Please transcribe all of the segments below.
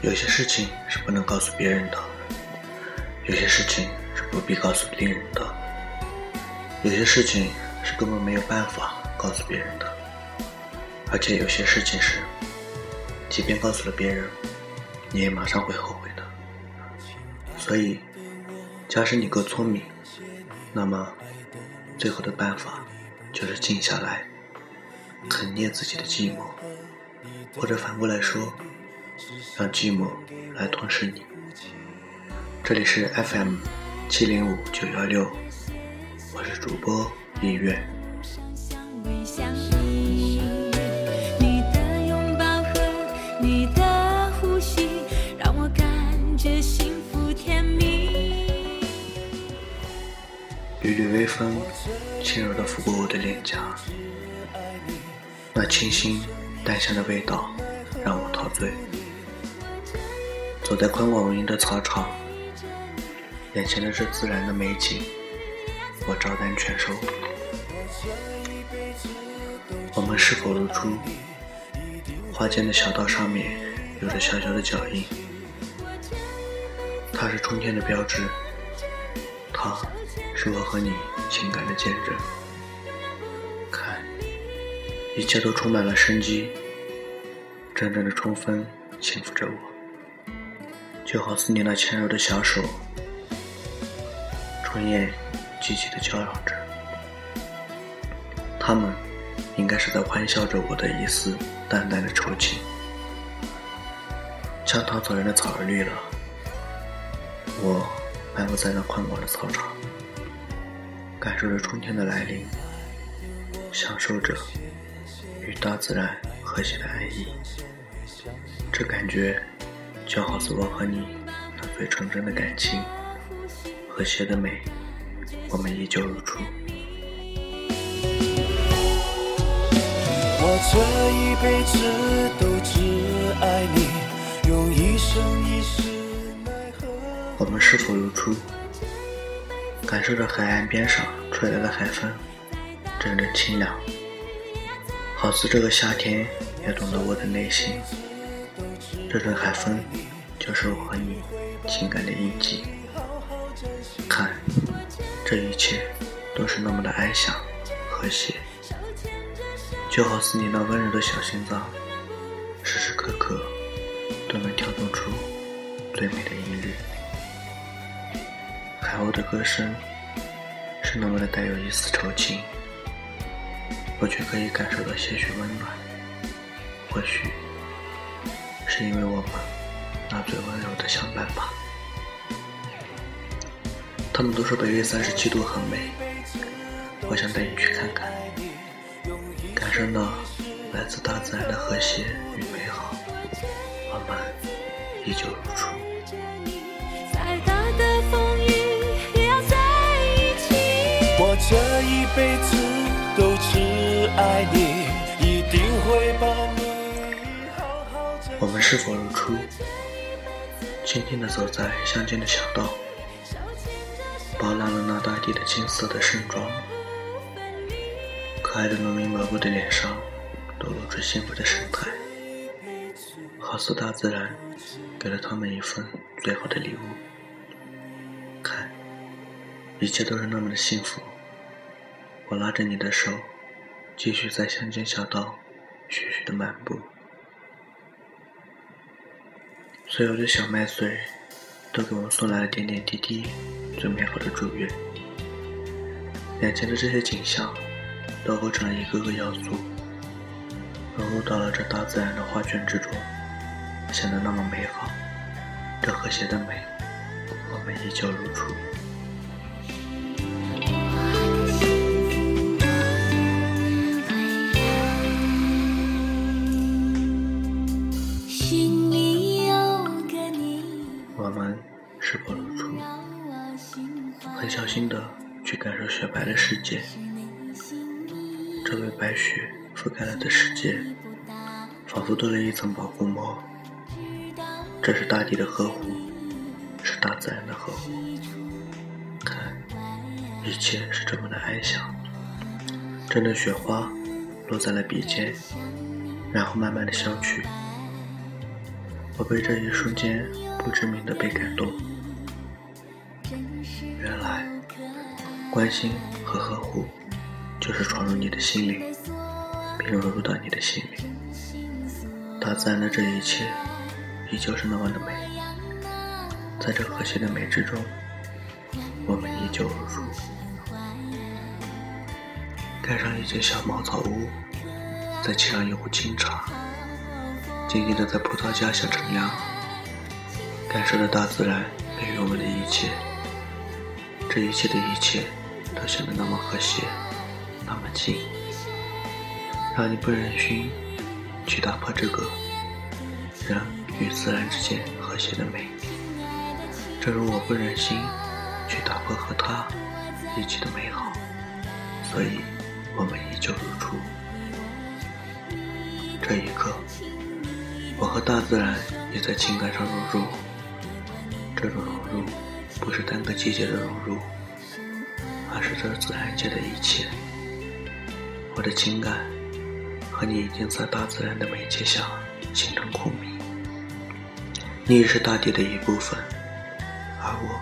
有些事情是不能告诉别人的，有些事情是不必告诉别人的，有些事情是根本没有办法告诉别人的，而且有些事情是，即便告诉了别人，你也马上会后悔的。所以，假使你够聪明，那么最后的办法就是静下来，啃啮自己的寂寞，或者反过来说。让寂寞来吞噬你。这里是 FM 七零五九幺六，我是主播音乐。你的拥抱和你的呼吸，让我感觉幸福甜蜜。缕缕微风轻柔地拂过我的脸颊，那清新淡香的味道让我陶醉。走在宽广无垠的草场，眼前的这自然的美景，我照单全收。我们是否露出花间的小道上面有着小小的脚印？它是春天的标志，它是我和你情感的见证。看，一切都充满了生机，阵阵的春风幸福着我。就好似你那纤柔的小手，春燕积极的叫嚷着，他们应该是在欢笑着我的一丝淡淡的愁情。墙头草人的草儿绿了，我漫步在那宽广的草场，感受着春天的来临，享受着与大自然和谐的安逸，这感觉。就好似我和你那最纯真的感情，和谐的美，我们依旧如初。我这一辈子都只爱你，用一生一世奈何。我们是否如初？感受着海岸边上吹来的海风，阵阵清凉，好似这个夏天也懂得我的内心。这阵海风，就是我和你情感的印记。看，这一切都是那么的安详、和谐，就好似你那温柔的小心脏，时时刻刻都能跳动出最美的音律。海鸥的歌声是那么的带有一丝愁情，我却可以感受到些许温暖。或许。是因为我们那最温柔的相伴吧。他们都说北纬三十七度很美，我想带你去看看，感受到来自大自然的和谐与美好。我们依旧如初。我这一辈子都只爱你，是否如初，轻轻地走在乡间的小道，饱览了那大地的金色的盛装，可爱的农民伯伯的脸上都露出幸福的神态，好似大自然给了他们一份最好的礼物。看，一切都是那么的幸福。我拉着你的手，继续在乡间小道徐徐的漫步。所有的小麦穗，都给我们送来了点点滴滴最美好的祝愿。眼前的这些景象，都构成了一个个要素，融入到了这大自然的画卷之中，显得那么美好。这和谐的美，我们依旧如初。去感受雪白的世界，这被白雪覆盖了的世界，仿佛多了一层保护膜。这是大地的呵护，是大自然的呵护。看，一切是这么的安详。阵阵雪花落在了鼻尖，然后慢慢的消去。我被这一瞬间不知名的被感动。关心和呵护，就是闯入你的心里，并融入到你的心里。大自然的这一切，依旧是那么的美。在这和谐的美之中，我们依旧如初。盖上一间小茅草屋，再沏上一壶清茶，静静的在葡萄架下乘凉，感受着大自然给予我们的一切。这一切的一切，都显得那么和谐，那么近，让你不忍心去打破这个人与自然之间和谐的美。正如我不忍心去打破和他一起的美好，所以。我们依旧如初。这一刻，我和大自然也在情感上融入。这种融入，不是单个季节的融入，而是这自然界的一切。我的情感和你已经在大自然的媒介下形成共鸣。你也是大地的一部分，而我，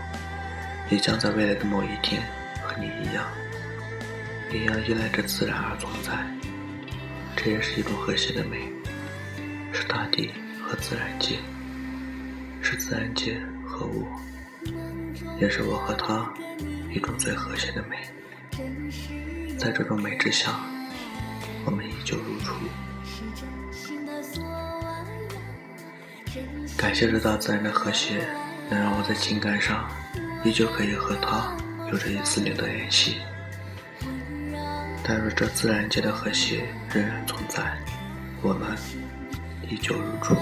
也将在未来的某一天和你一样。一样依赖着自然而存在，这也是一种和谐的美，是大地和自然界，是自然界和我，也是我和他一种最和谐的美。在这种美之下，我们依旧如初。感谢这大自然的和谐，能让我在情感上依旧可以和他有着一丝丝的联系。但若这自然界的和谐仍然存在，我们依旧如初。